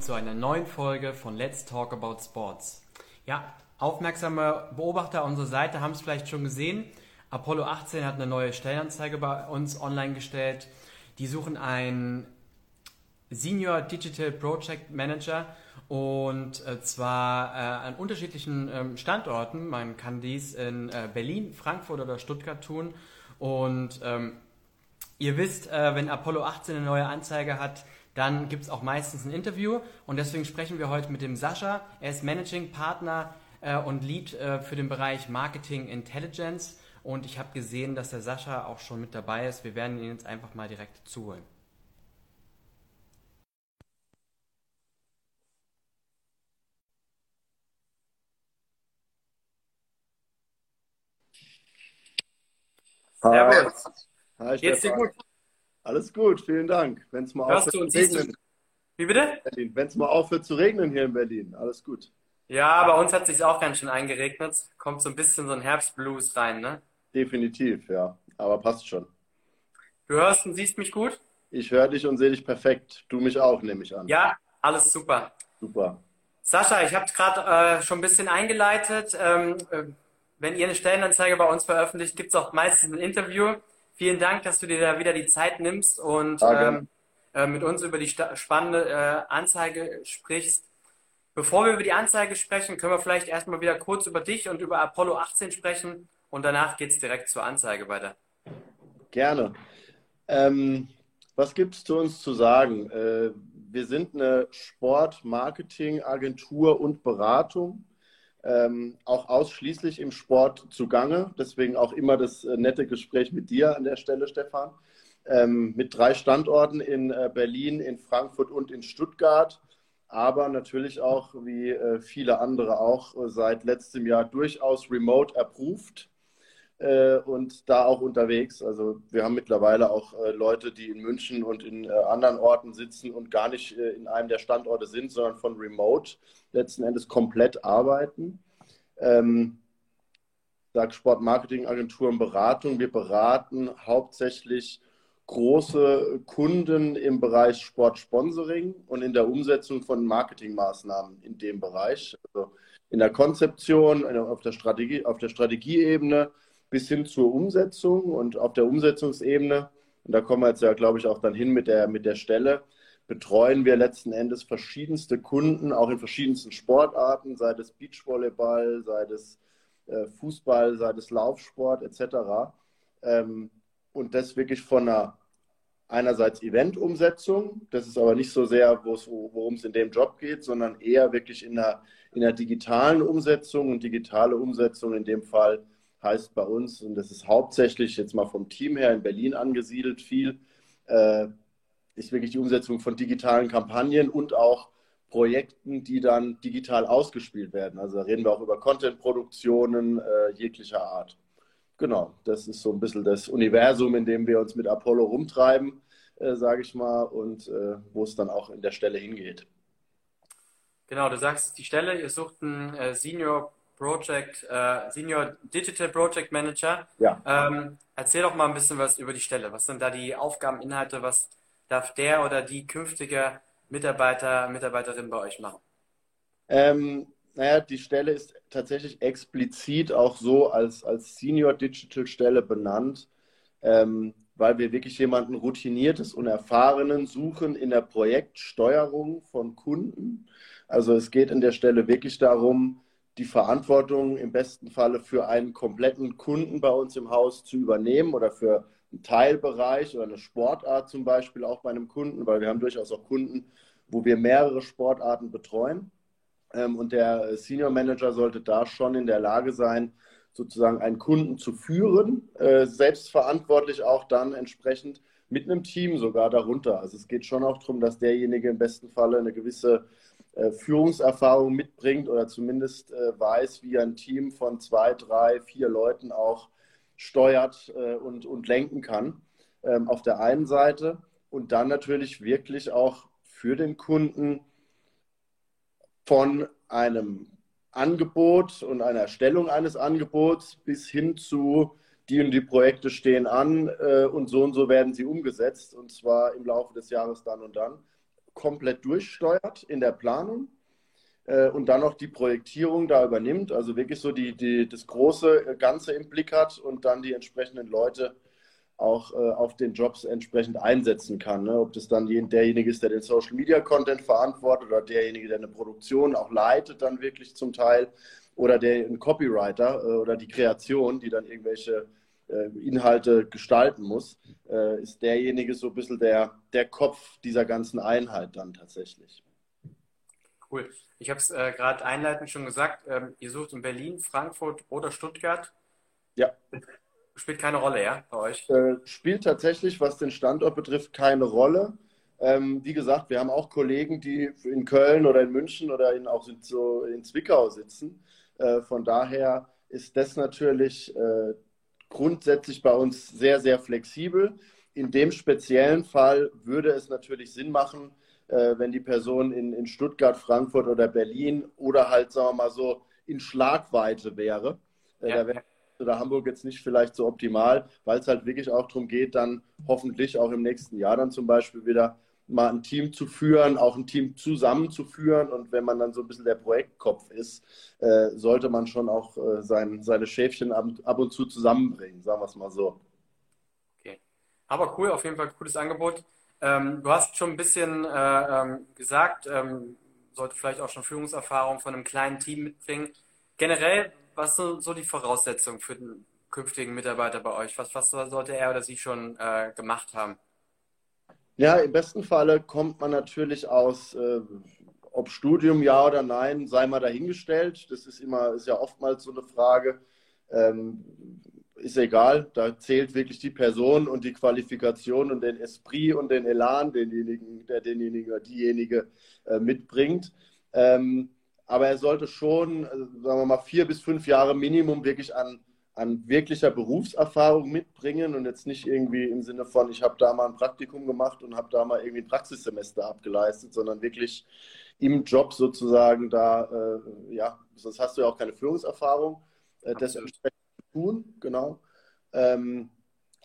zu einer neuen Folge von Let's Talk About Sports. Ja, aufmerksame Beobachter unserer Seite haben es vielleicht schon gesehen. Apollo 18 hat eine neue Stellenanzeige bei uns online gestellt. Die suchen einen Senior Digital Project Manager und äh, zwar äh, an unterschiedlichen ähm, Standorten. Man kann dies in äh, Berlin, Frankfurt oder Stuttgart tun. Und ähm, ihr wisst, wenn Apollo 18 eine neue Anzeige hat, dann gibt es auch meistens ein Interview und deswegen sprechen wir heute mit dem Sascha. Er ist Managing Partner äh, und Lead äh, für den Bereich Marketing Intelligence und ich habe gesehen, dass der Sascha auch schon mit dabei ist. Wir werden ihn jetzt einfach mal direkt zuholen. Servus. Hi, Geht's dir gut? Alles gut, vielen Dank. Wenn es mal Hörst aufhört zu regnen Wie bitte? Wenn es mal aufhört zu regnen hier in Berlin, alles gut. Ja, bei uns hat sich auch ganz schön eingeregnet. Kommt so ein bisschen so ein Herbstblues rein, ne? Definitiv, ja. Aber passt schon. Du hörst und siehst mich gut? Ich höre dich und sehe dich perfekt. Du mich auch, nehme ich an. Ja, alles super. Super. Sascha, ich habe gerade äh, schon ein bisschen eingeleitet. Ähm, äh, wenn ihr eine Stellenanzeige bei uns veröffentlicht, gibt es auch meistens ein Interview. Vielen Dank, dass du dir da wieder die Zeit nimmst und ähm, äh, mit uns über die spannende äh, Anzeige sprichst. Bevor wir über die Anzeige sprechen, können wir vielleicht erstmal wieder kurz über dich und über Apollo 18 sprechen und danach geht's direkt zur Anzeige weiter. Gerne. Ähm, was gibt es zu uns zu sagen? Äh, wir sind eine Sport-, Marketing-, Agentur und Beratung. Ähm, auch ausschließlich im Sport zugange. Deswegen auch immer das äh, nette Gespräch mit dir an der Stelle, Stefan. Ähm, mit drei Standorten in äh, Berlin, in Frankfurt und in Stuttgart. Aber natürlich auch, wie äh, viele andere auch, äh, seit letztem Jahr durchaus remote approved äh, und da auch unterwegs. Also wir haben mittlerweile auch äh, Leute, die in München und in äh, anderen Orten sitzen und gar nicht in einem der Standorte sind, sondern von remote letzten Endes komplett arbeiten. Ähm, sag Sport Marketing Agenturen Beratung. Wir beraten hauptsächlich große Kunden im Bereich Sportsponsoring und in der Umsetzung von Marketingmaßnahmen in dem Bereich. Also in der Konzeption, auf der Strategie, auf der Strategieebene bis hin zur Umsetzung und auf der Umsetzungsebene, und da kommen wir jetzt ja, glaube ich, auch dann hin mit der, mit der Stelle, betreuen wir letzten Endes verschiedenste Kunden, auch in verschiedensten Sportarten, sei es Beachvolleyball, sei es äh, Fußball, sei es Laufsport etc. Ähm, und das wirklich von einer einerseits Eventumsetzung, das ist aber nicht so sehr, worum es in dem Job geht, sondern eher wirklich in der, in der digitalen Umsetzung und digitale Umsetzung in dem Fall heißt bei uns, und das ist hauptsächlich jetzt mal vom Team her in Berlin angesiedelt, viel, äh, ist wirklich die Umsetzung von digitalen Kampagnen und auch Projekten, die dann digital ausgespielt werden. Also da reden wir auch über Content-Produktionen äh, jeglicher Art. Genau, das ist so ein bisschen das Universum, in dem wir uns mit Apollo rumtreiben, äh, sage ich mal, und äh, wo es dann auch in der Stelle hingeht. Genau, du sagst die Stelle, ihr sucht einen äh, Senior Project, äh, Senior Digital Project Manager. Ja. Ähm, erzähl doch mal ein bisschen was über die Stelle. Was sind da die Aufgabeninhalte? Was darf der oder die künftige Mitarbeiter, Mitarbeiterin bei euch machen? Ähm, naja, die Stelle ist tatsächlich explizit auch so als, als Senior Digital Stelle benannt, ähm, weil wir wirklich jemanden Routiniertes und Erfahrenen suchen in der Projektsteuerung von Kunden. Also es geht in der Stelle wirklich darum, die Verantwortung im besten Falle für einen kompletten Kunden bei uns im Haus zu übernehmen oder für einen Teilbereich oder eine Sportart zum Beispiel auch bei einem Kunden, weil wir haben durchaus auch Kunden, wo wir mehrere Sportarten betreuen. Ähm, und der Senior Manager sollte da schon in der Lage sein, sozusagen einen Kunden zu führen, äh, selbstverantwortlich auch dann entsprechend mit einem Team sogar darunter. Also es geht schon auch darum, dass derjenige im besten Falle eine gewisse Führungserfahrung mitbringt oder zumindest äh, weiß, wie ein Team von zwei, drei, vier Leuten auch steuert äh, und, und lenken kann. Ähm, auf der einen Seite und dann natürlich wirklich auch für den Kunden von einem Angebot und einer Erstellung eines Angebots bis hin zu die und die Projekte stehen an äh, und so und so werden sie umgesetzt und zwar im Laufe des Jahres dann und dann komplett durchsteuert in der Planung äh, und dann noch die Projektierung da übernimmt, also wirklich so die, die, das große Ganze im Blick hat und dann die entsprechenden Leute auch äh, auf den Jobs entsprechend einsetzen kann. Ne? Ob das dann derjenige ist, der den Social Media Content verantwortet oder derjenige, der eine Produktion auch leitet, dann wirklich zum Teil, oder der ein Copywriter äh, oder die Kreation, die dann irgendwelche Inhalte gestalten muss, äh, ist derjenige so ein bisschen der, der Kopf dieser ganzen Einheit dann tatsächlich. Cool. Ich habe es äh, gerade einleitend schon gesagt, ähm, ihr sucht in Berlin, Frankfurt oder Stuttgart. Ja. Spielt keine Rolle, ja, bei euch? Äh, spielt tatsächlich, was den Standort betrifft, keine Rolle. Ähm, wie gesagt, wir haben auch Kollegen, die in Köln oder in München oder in, auch in, so in Zwickau sitzen. Äh, von daher ist das natürlich äh, grundsätzlich bei uns sehr, sehr flexibel. In dem speziellen Fall würde es natürlich Sinn machen, äh, wenn die Person in, in Stuttgart, Frankfurt oder Berlin oder halt, sagen wir mal so, in Schlagweite wäre. Äh, ja. Da wäre oder Hamburg jetzt nicht vielleicht so optimal, weil es halt wirklich auch darum geht, dann hoffentlich auch im nächsten Jahr dann zum Beispiel wieder mal ein Team zu führen, auch ein Team zusammenzuführen. Und wenn man dann so ein bisschen der Projektkopf ist, äh, sollte man schon auch äh, sein, seine Schäfchen ab, ab, und zu zusammenbringen, sagen wir es mal so. Okay. Aber cool, auf jeden Fall cooles Angebot. Ähm, du hast schon ein bisschen äh, ähm, gesagt, ähm, sollte vielleicht auch schon Führungserfahrung von einem kleinen Team mitbringen. Generell, was sind so die Voraussetzungen für den künftigen Mitarbeiter bei euch? Was, was sollte er oder sie schon äh, gemacht haben? Ja, im besten Falle kommt man natürlich aus, äh, ob Studium ja oder nein, sei mal dahingestellt. Das ist immer, ist ja oftmals so eine Frage. Ähm, ist egal, da zählt wirklich die Person und die Qualifikation und den Esprit und den Elan, denjenigen, der denjenigen oder diejenige äh, mitbringt. Ähm, aber er sollte schon, also sagen wir mal, vier bis fünf Jahre Minimum wirklich an, an wirklicher Berufserfahrung mitbringen und jetzt nicht irgendwie im Sinne von, ich habe da mal ein Praktikum gemacht und habe da mal irgendwie ein Praxissemester abgeleistet, sondern wirklich im Job sozusagen da, äh, ja, sonst hast du ja auch keine Führungserfahrung, äh, das entsprechend tun, genau. Ähm,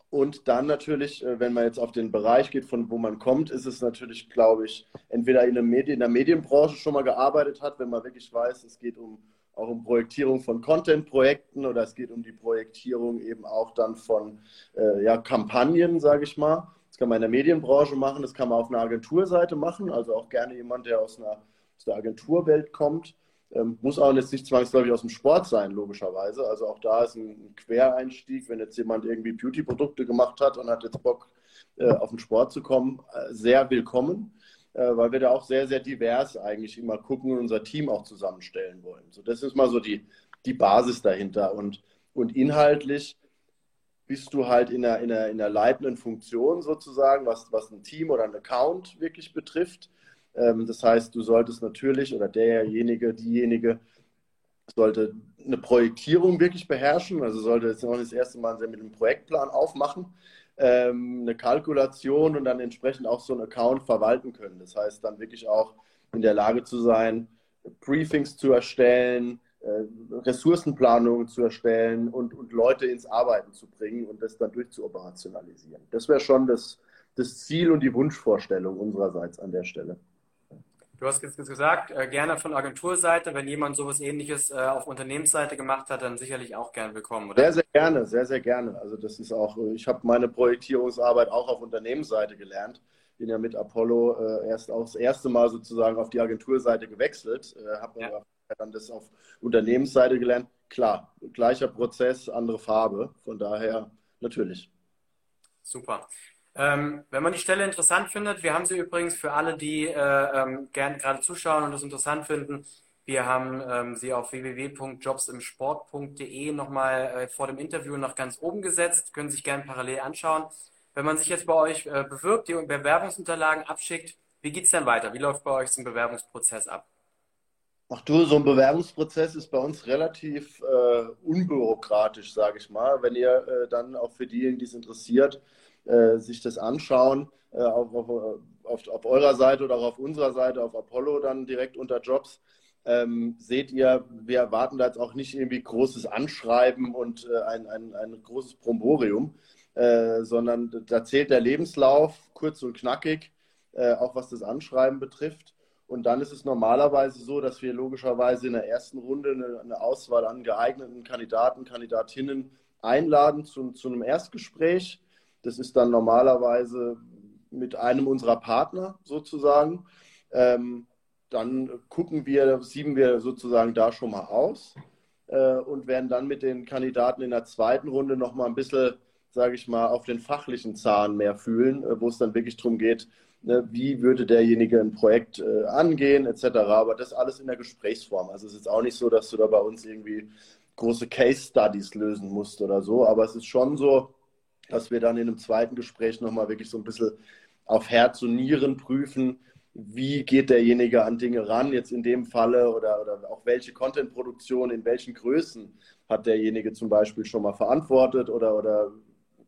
und dann natürlich, äh, wenn man jetzt auf den Bereich geht, von wo man kommt, ist es natürlich, glaube ich, entweder in der, Medien, in der Medienbranche schon mal gearbeitet hat, wenn man wirklich weiß, es geht um auch um Projektierung von Content-Projekten oder es geht um die Projektierung eben auch dann von äh, ja, Kampagnen, sage ich mal. Das kann man in der Medienbranche machen, das kann man auf einer Agenturseite machen, also auch gerne jemand, der aus, einer, aus der Agenturwelt kommt. Ähm, muss auch jetzt nicht zwangsläufig aus dem Sport sein, logischerweise. Also auch da ist ein Quereinstieg, wenn jetzt jemand irgendwie Beauty-Produkte gemacht hat und hat jetzt Bock, äh, auf den Sport zu kommen, äh, sehr willkommen, weil wir da auch sehr, sehr divers eigentlich immer gucken und unser Team auch zusammenstellen wollen. So, das ist mal so die, die Basis dahinter. Und, und inhaltlich bist du halt in einer, in, einer, in einer leitenden Funktion sozusagen, was, was ein Team oder ein Account wirklich betrifft. Ähm, das heißt, du solltest natürlich oder derjenige, diejenige sollte eine Projektierung wirklich beherrschen, also sollte jetzt noch das erste Mal mit einem Projektplan aufmachen, ähm, eine Kalkulation und dann entsprechend auch so einen Account verwalten können. Das heißt, dann wirklich auch in der Lage zu sein, Briefings zu erstellen, äh, Ressourcenplanungen zu erstellen und, und Leute ins Arbeiten zu bringen und das dann durchzuoperationalisieren. Das wäre schon das, das Ziel und die Wunschvorstellung unsererseits an der Stelle. Du hast jetzt gesagt, äh, gerne von Agenturseite. Wenn jemand sowas ähnliches äh, auf Unternehmensseite gemacht hat, dann sicherlich auch gern willkommen, oder? Sehr, sehr gerne, sehr, sehr gerne. Also das ist auch, äh, ich habe meine Projektierungsarbeit auch auf Unternehmensseite gelernt. Bin ja mit Apollo äh, erst auch das erste Mal sozusagen auf die Agenturseite gewechselt, äh, habe ja. dann das auf Unternehmensseite gelernt. Klar, gleicher Prozess, andere Farbe. Von daher natürlich. Super. Ähm, wenn man die Stelle interessant findet, wir haben sie übrigens für alle, die äh, ähm, gerne gerade zuschauen und das interessant finden, wir haben ähm, sie auf www.jobsimsport.de nochmal äh, vor dem Interview noch ganz oben gesetzt, können sich gerne parallel anschauen. Wenn man sich jetzt bei euch äh, bewirbt, die Bewerbungsunterlagen abschickt, wie geht es denn weiter? Wie läuft bei euch so ein Bewerbungsprozess ab? Ach du, so ein Bewerbungsprozess ist bei uns relativ äh, unbürokratisch, sage ich mal. Wenn ihr äh, dann auch für diejenigen, die es interessiert, äh, sich das anschauen, äh, auf, auf, auf, auf, eurer Seite oder auch auf unserer Seite, auf Apollo dann direkt unter Jobs, ähm, seht ihr, wir erwarten da jetzt auch nicht irgendwie großes Anschreiben und äh, ein, ein, ein großes Bromborium, äh, sondern da zählt der Lebenslauf kurz und knackig. äh, auch was das Anschreiben betrifft. Und dann ist es normalerweise so, dass wir logischerweise in der ersten Runde eine, eine Auswahl an geeigneten Kandidaten, Kandidatinnen einladen zu, zu einem Erstgespräch. Das ist dann normalerweise mit einem unserer Partner sozusagen. Ähm, dann gucken wir, sieben wir sozusagen da schon mal aus äh, und werden dann mit den Kandidaten in der zweiten Runde noch mal ein bisschen, sage ich mal, auf den fachlichen Zahn mehr fühlen, äh, wo es dann wirklich darum geht, ne, wie würde derjenige ein Projekt äh, angehen, etc. Aber das alles in der Gesprächsform. Also es ist auch nicht so, dass du da bei uns irgendwie große Case Studies lösen musst oder so, aber es ist schon so, dass wir dann in einem zweiten Gespräch nochmal wirklich so ein bisschen auf Herz und Nieren prüfen, wie geht derjenige an Dinge ran, jetzt in dem Falle oder, oder auch welche Content-Produktion in welchen Größen hat derjenige zum Beispiel schon mal verantwortet oder, oder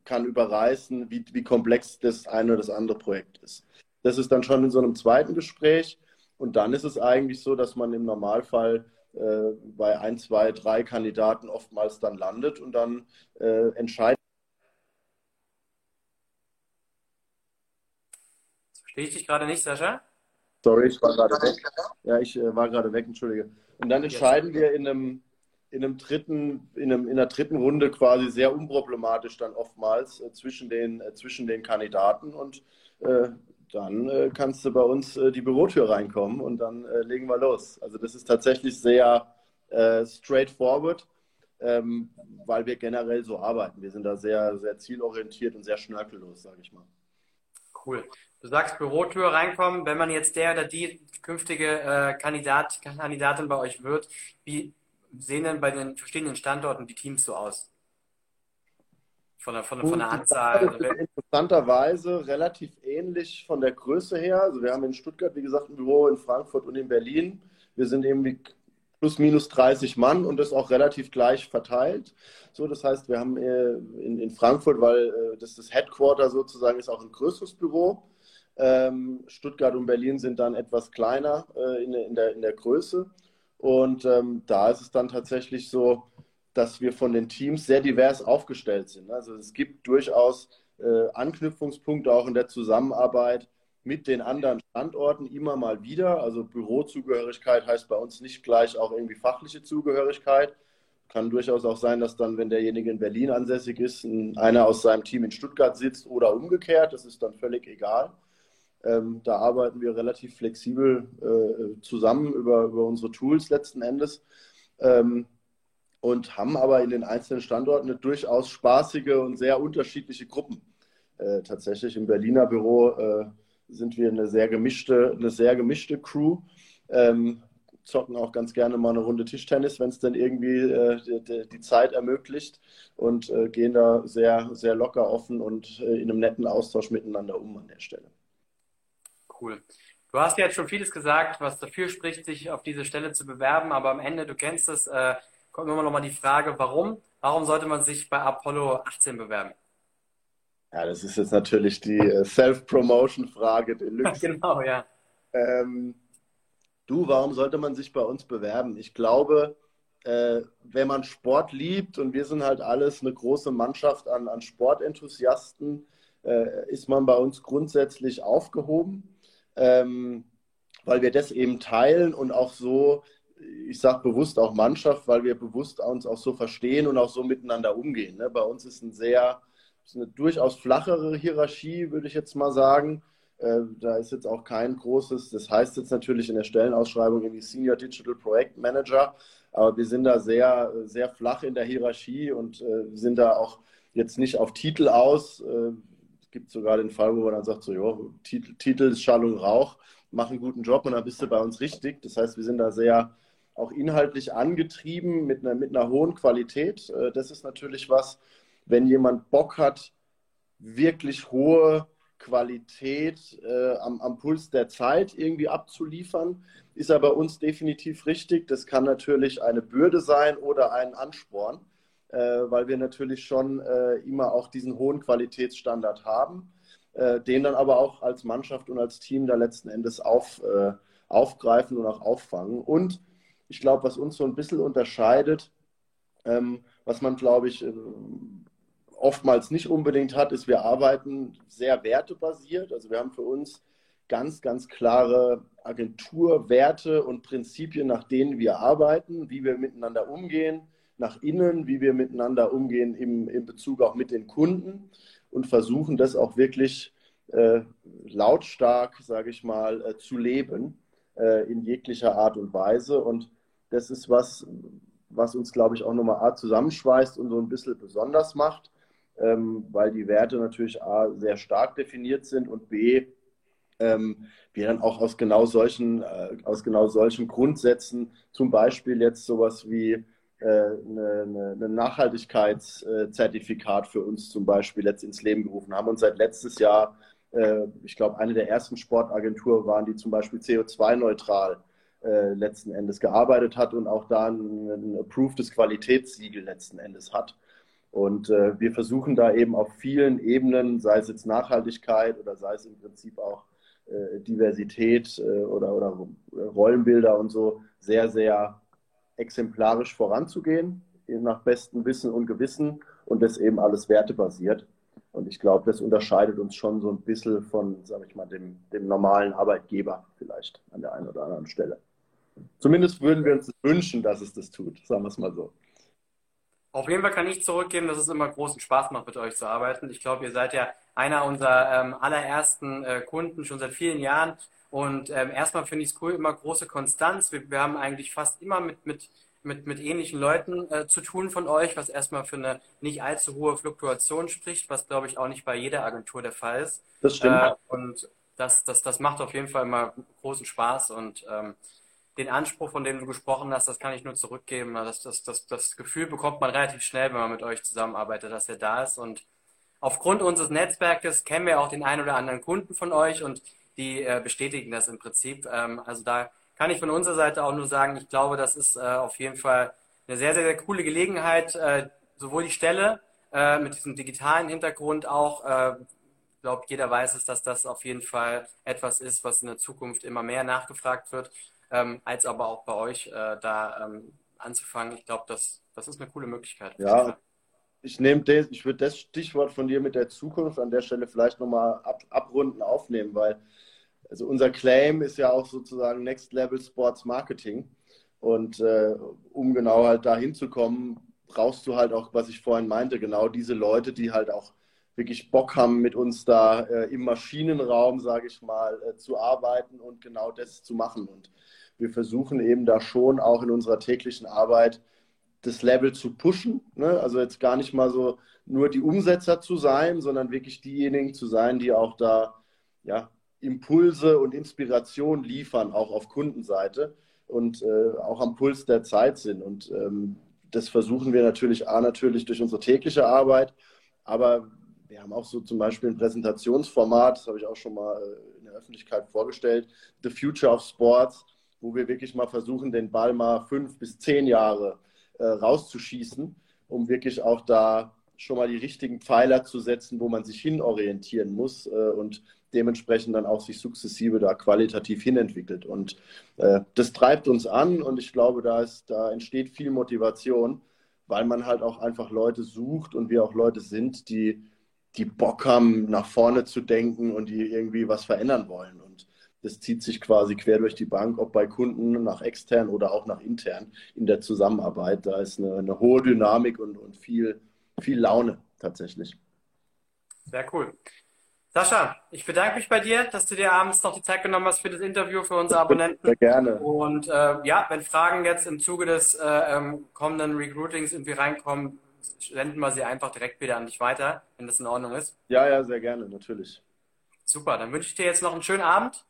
kann überreißen, wie, wie komplex das eine oder das andere Projekt ist. Das ist dann schon in so einem zweiten Gespräch und dann ist es eigentlich so, dass man im Normalfall äh, bei ein, zwei, drei Kandidaten oftmals dann landet und dann äh, entscheidet. Verstehe ich dich gerade nicht, Sascha? Sorry, ich war gerade weg. Ja, ich äh, war gerade weg, entschuldige. Und dann entscheiden wir in einem, in einem dritten, in, einem, in einer dritten Runde quasi sehr unproblematisch dann oftmals äh, zwischen, den, äh, zwischen den Kandidaten und äh, dann äh, kannst du bei uns äh, die Bürotür reinkommen und dann legen wir los. Also das ist tatsächlich sehr straightforward, ähm, weil wir generell so arbeiten. Wir sind da sehr, sehr zielorientiert und sehr schnörkellos, sage ich mal. Cool. Du sagst Bürotür reinkommen, wenn man jetzt der oder die künftige äh, Kandidat, Kandidatin bei euch wird, wie sehen denn bei den verschiedenen Standorten die Teams so aus? Von der, von, von der Anzahl? Interessanterweise relativ ähnlich von der Größe her. Also wir haben in Stuttgart, wie gesagt, ein Büro in Frankfurt und in Berlin. Wir sind irgendwie plus minus 30 Mann und das auch relativ gleich verteilt. So, das heißt, wir haben äh, in, in Frankfurt, weil äh, das das Headquarter sozusagen ist, auch ein größeres Büro. Ähm, Stuttgart und Berlin sind dann etwas kleiner äh, in, in, der, in der Größe. Und ähm, da ist es dann tatsächlich so, dass wir von den Teams sehr divers aufgestellt sind. Also es gibt durchaus äh, Anknüpfungspunkte auch in der Zusammenarbeit mit den anderen Standorten immer mal wieder. Also Bürozugehörigkeit heißt bei uns nicht gleich auch irgendwie fachliche Zugehörigkeit. Kann durchaus auch sein, dass dann, wenn derjenige in Berlin ansässig ist, einer aus seinem Team in Stuttgart sitzt oder umgekehrt. Das ist dann völlig egal. Ähm, da arbeiten wir relativ flexibel äh, zusammen über, über unsere Tools letzten Endes ähm, und haben aber in den einzelnen Standorten eine durchaus spaßige und sehr unterschiedliche Gruppen. Äh, tatsächlich im Berliner Büro äh, sind wir eine sehr gemischte, eine sehr gemischte Crew. Ähm, zocken auch ganz gerne mal eine Runde Tischtennis, wenn es dann irgendwie äh, die, die, Zeit ermöglicht und äh, gehen da sehr, sehr locker offen und äh, in einem netten Austausch miteinander um an der Stelle cool. Du hast ja jetzt schon vieles gesagt, was dafür spricht, sich auf diese Stelle zu bewerben, aber am Ende, du kennst es, äh, kommt immer noch mal die Frage, warum? Warum sollte man sich bei Apollo 18 bewerben? Ja, das ist jetzt natürlich die äh, Self-Promotion-Frage Deluxe. genau, ja. Ähm, du, warum sollte man sich bei uns bewerben? Ich glaube, äh, wenn man Sport liebt und wir sind halt alles eine große Mannschaft an, an Sportenthusiasten, äh, ist man bei uns grundsätzlich aufgehoben ähm, weil wir das eben teilen und auch so, ich sage bewusst auch Mannschaft, weil wir bewusst uns auch so verstehen und auch so miteinander umgehen. Ne? Bei uns ist ein sehr, ist eine durchaus flachere Hierarchie, würde ich jetzt mal sagen. Äh, da ist jetzt auch kein großes, das heißt jetzt natürlich in der Stellenausschreibung irgendwie Senior Digital Project Manager, aber wir sind da sehr, sehr flach in der Hierarchie und äh, sind da auch jetzt nicht auf Titel aus. Äh, gibt sogar den Fall, wo man dann sagt, so, jo, Titel, Titel ist Schall und Rauch, mach einen guten Job und dann bist du bei uns richtig. Das heißt, wir sind da sehr auch inhaltlich angetrieben mit einer, mit einer hohen Qualität. Äh, das ist natürlich was, wenn jemand Bock hat, wirklich hohe Qualität äh, am, am Puls der Zeit irgendwie abzuliefern, ist er bei uns definitiv richtig. Das kann natürlich eine Bürde sein oder ein Ansporn äh, weil wir natürlich schon äh, immer auch diesen hohen Qualitätsstandard haben, äh, den dann aber auch als Mannschaft und als Team da letzten Endes auf, äh, aufgreifen und auch auffangen. Und ich glaube, was uns so ein bisschen unterscheidet, ähm, was man, glaube ich, äh, oftmals nicht unbedingt hat, ist, wir arbeiten sehr wertebasiert. Also wir haben für uns ganz, ganz klare Agenturwerte und Prinzipien, nach denen wir arbeiten, wie wir miteinander umgehen, nach innen, wie wir miteinander umgehen im, in Bezug auch mit den Kunden und versuchen das auch wirklich äh, lautstark, sage ich mal, äh, zu leben äh, in jeglicher Art und Weise. Und das ist was, was uns, glaube ich, auch nochmal zusammenschweißt und so ein bisschen besonders macht, weil die Werte natürlich A sehr stark definiert sind und B ähm, wir dann auch aus genau solchen, äh, aus genau solchen Grundsätzen, zum Beispiel jetzt sowas wie äh, eine Nachhaltigkeitszertifikat für uns zum Beispiel jetzt ins Leben gerufen haben und seit letztes Jahr, äh, ich glaube, eine der ersten Sportagenturen waren, die zum Beispiel CO2-neutral äh, letzten Endes gearbeitet hat und auch da ein, ein approvedes Qualitätssiegel letzten Endes hat. Und äh, wir versuchen da eben auf vielen Ebenen, sei es jetzt Nachhaltigkeit oder sei es im Prinzip auch äh, Diversität äh, oder, oder Rollenbilder und so sehr, sehr exemplarisch voranzugehen, nach bestem Wissen und Gewissen und das eben alles wertebasiert. Und ich glaube, das unterscheidet uns schon so ein bisschen von, sage ich mal, dem, dem normalen Arbeitgeber vielleicht an der einen oder anderen Stelle. Zumindest würden wir uns wünschen, dass es das tut, sagen wir es mal so. Auf jeden Fall kann ich zurückgeben, dass es immer großen Spaß macht, mit euch zu arbeiten. Ich glaube, ihr seid ja einer unserer ähm, allerersten äh, Kunden schon seit vielen Jahren. Und ähm, erstmal finde ich es cool, immer große Konstanz. Wir, wir, haben eigentlich fast immer mit, mit, mit, mit ähnlichen Leuten äh, zu tun von euch, was erstmal für eine nicht allzu hohe Fluktuation spricht, was glaube ich auch nicht bei jeder Agentur der Fall ist. Das stimmt. Äh, und das, das, das macht auf jeden Fall immer großen Spaß und ähm, den Anspruch, von dem du gesprochen hast, das kann ich nur zurückgeben. Das, das, das, das Gefühl bekommt man relativ schnell, wenn man mit euch zusammenarbeitet, dass er da ist. Und aufgrund unseres Netzwerkes kennen wir auch den einen oder anderen Kunden von euch und die äh, bestätigen das im Prinzip. Ähm, also da kann ich von unserer Seite auch nur sagen, ich glaube, das ist äh, auf jeden Fall eine sehr, sehr, sehr coole Gelegenheit, äh, sowohl die Stelle äh, mit diesem digitalen Hintergrund auch, äh, ich glaube, jeder weiß es, dass das auf jeden Fall etwas ist, was in der Zukunft immer mehr nachgefragt wird ähm, als aber auch bei euch äh, da ähm, anzufangen. Ich glaube, das, das ist eine coole Möglichkeit. Ja, ich nehme das, ich würde das Stichwort von dir mit der Zukunft an der Stelle vielleicht nochmal ab, abrunden aufnehmen, weil also unser Claim ist ja auch sozusagen Next Level Sports Marketing. Und äh, um genau halt dahin zu brauchst du halt auch, was ich vorhin meinte, genau diese Leute, die halt auch wirklich Bock haben, mit uns da äh, im Maschinenraum, sage ich mal, äh, zu arbeiten und genau das zu machen. Und wir versuchen eben da schon auch in unserer täglichen Arbeit das Level zu pushen. Ne? Also jetzt gar nicht mal so nur die Umsetzer zu sein, sondern wirklich diejenigen zu sein, die auch da ja, Impulse und Inspiration liefern, auch auf Kundenseite und äh, auch am Puls der Zeit sind. Und ähm, das versuchen wir natürlich A, natürlich durch unsere tägliche Arbeit, aber wir haben auch so zum Beispiel ein Präsentationsformat, das habe ich auch schon mal äh, in der Öffentlichkeit vorgestellt, The Future of Sports wo wir wirklich mal versuchen, den Ball mal fünf bis zehn Jahre äh, rauszuschießen, um wirklich auch da schon mal die richtigen Pfeiler zu setzen, wo man sich hinorientieren muss äh, und dementsprechend dann auch sich sukzessive da qualitativ hinentwickelt. Und äh, das treibt uns an und ich glaube, da, ist, da entsteht viel Motivation, weil man halt auch einfach Leute sucht und wir auch Leute sind, die, die Bock haben, nach vorne zu denken und die irgendwie was verändern wollen. Und das zieht sich quasi quer durch die Bank, ob bei Kunden nach extern oder auch nach intern in der Zusammenarbeit. Da ist eine, eine hohe Dynamik und, und viel, viel Laune tatsächlich. Sehr cool. Sascha, ich bedanke mich bei dir, dass du dir abends noch die Zeit genommen hast für das Interview für unsere Abonnenten. Sehr gerne. Und äh, ja, wenn Fragen jetzt im Zuge des äh, ähm, kommenden Recruitings irgendwie reinkommen, senden wir sie einfach direkt wieder an dich weiter, wenn das in Ordnung ist. Ja, ja, sehr gerne, natürlich. Super, dann wünsche ich dir jetzt noch einen schönen Abend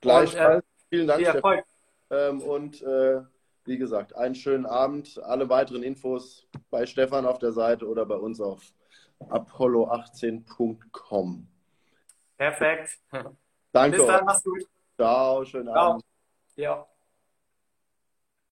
Gleichfalls. Und, äh, Vielen Dank. Viel Ähm, und äh, wie gesagt, einen schönen Abend. Alle weiteren Infos bei Stefan auf der Seite oder bei uns auf apollo18.com. Perfekt. Danke. Bis dann, mach's gut. Ciao, schönen Ciao. Abend. Ja.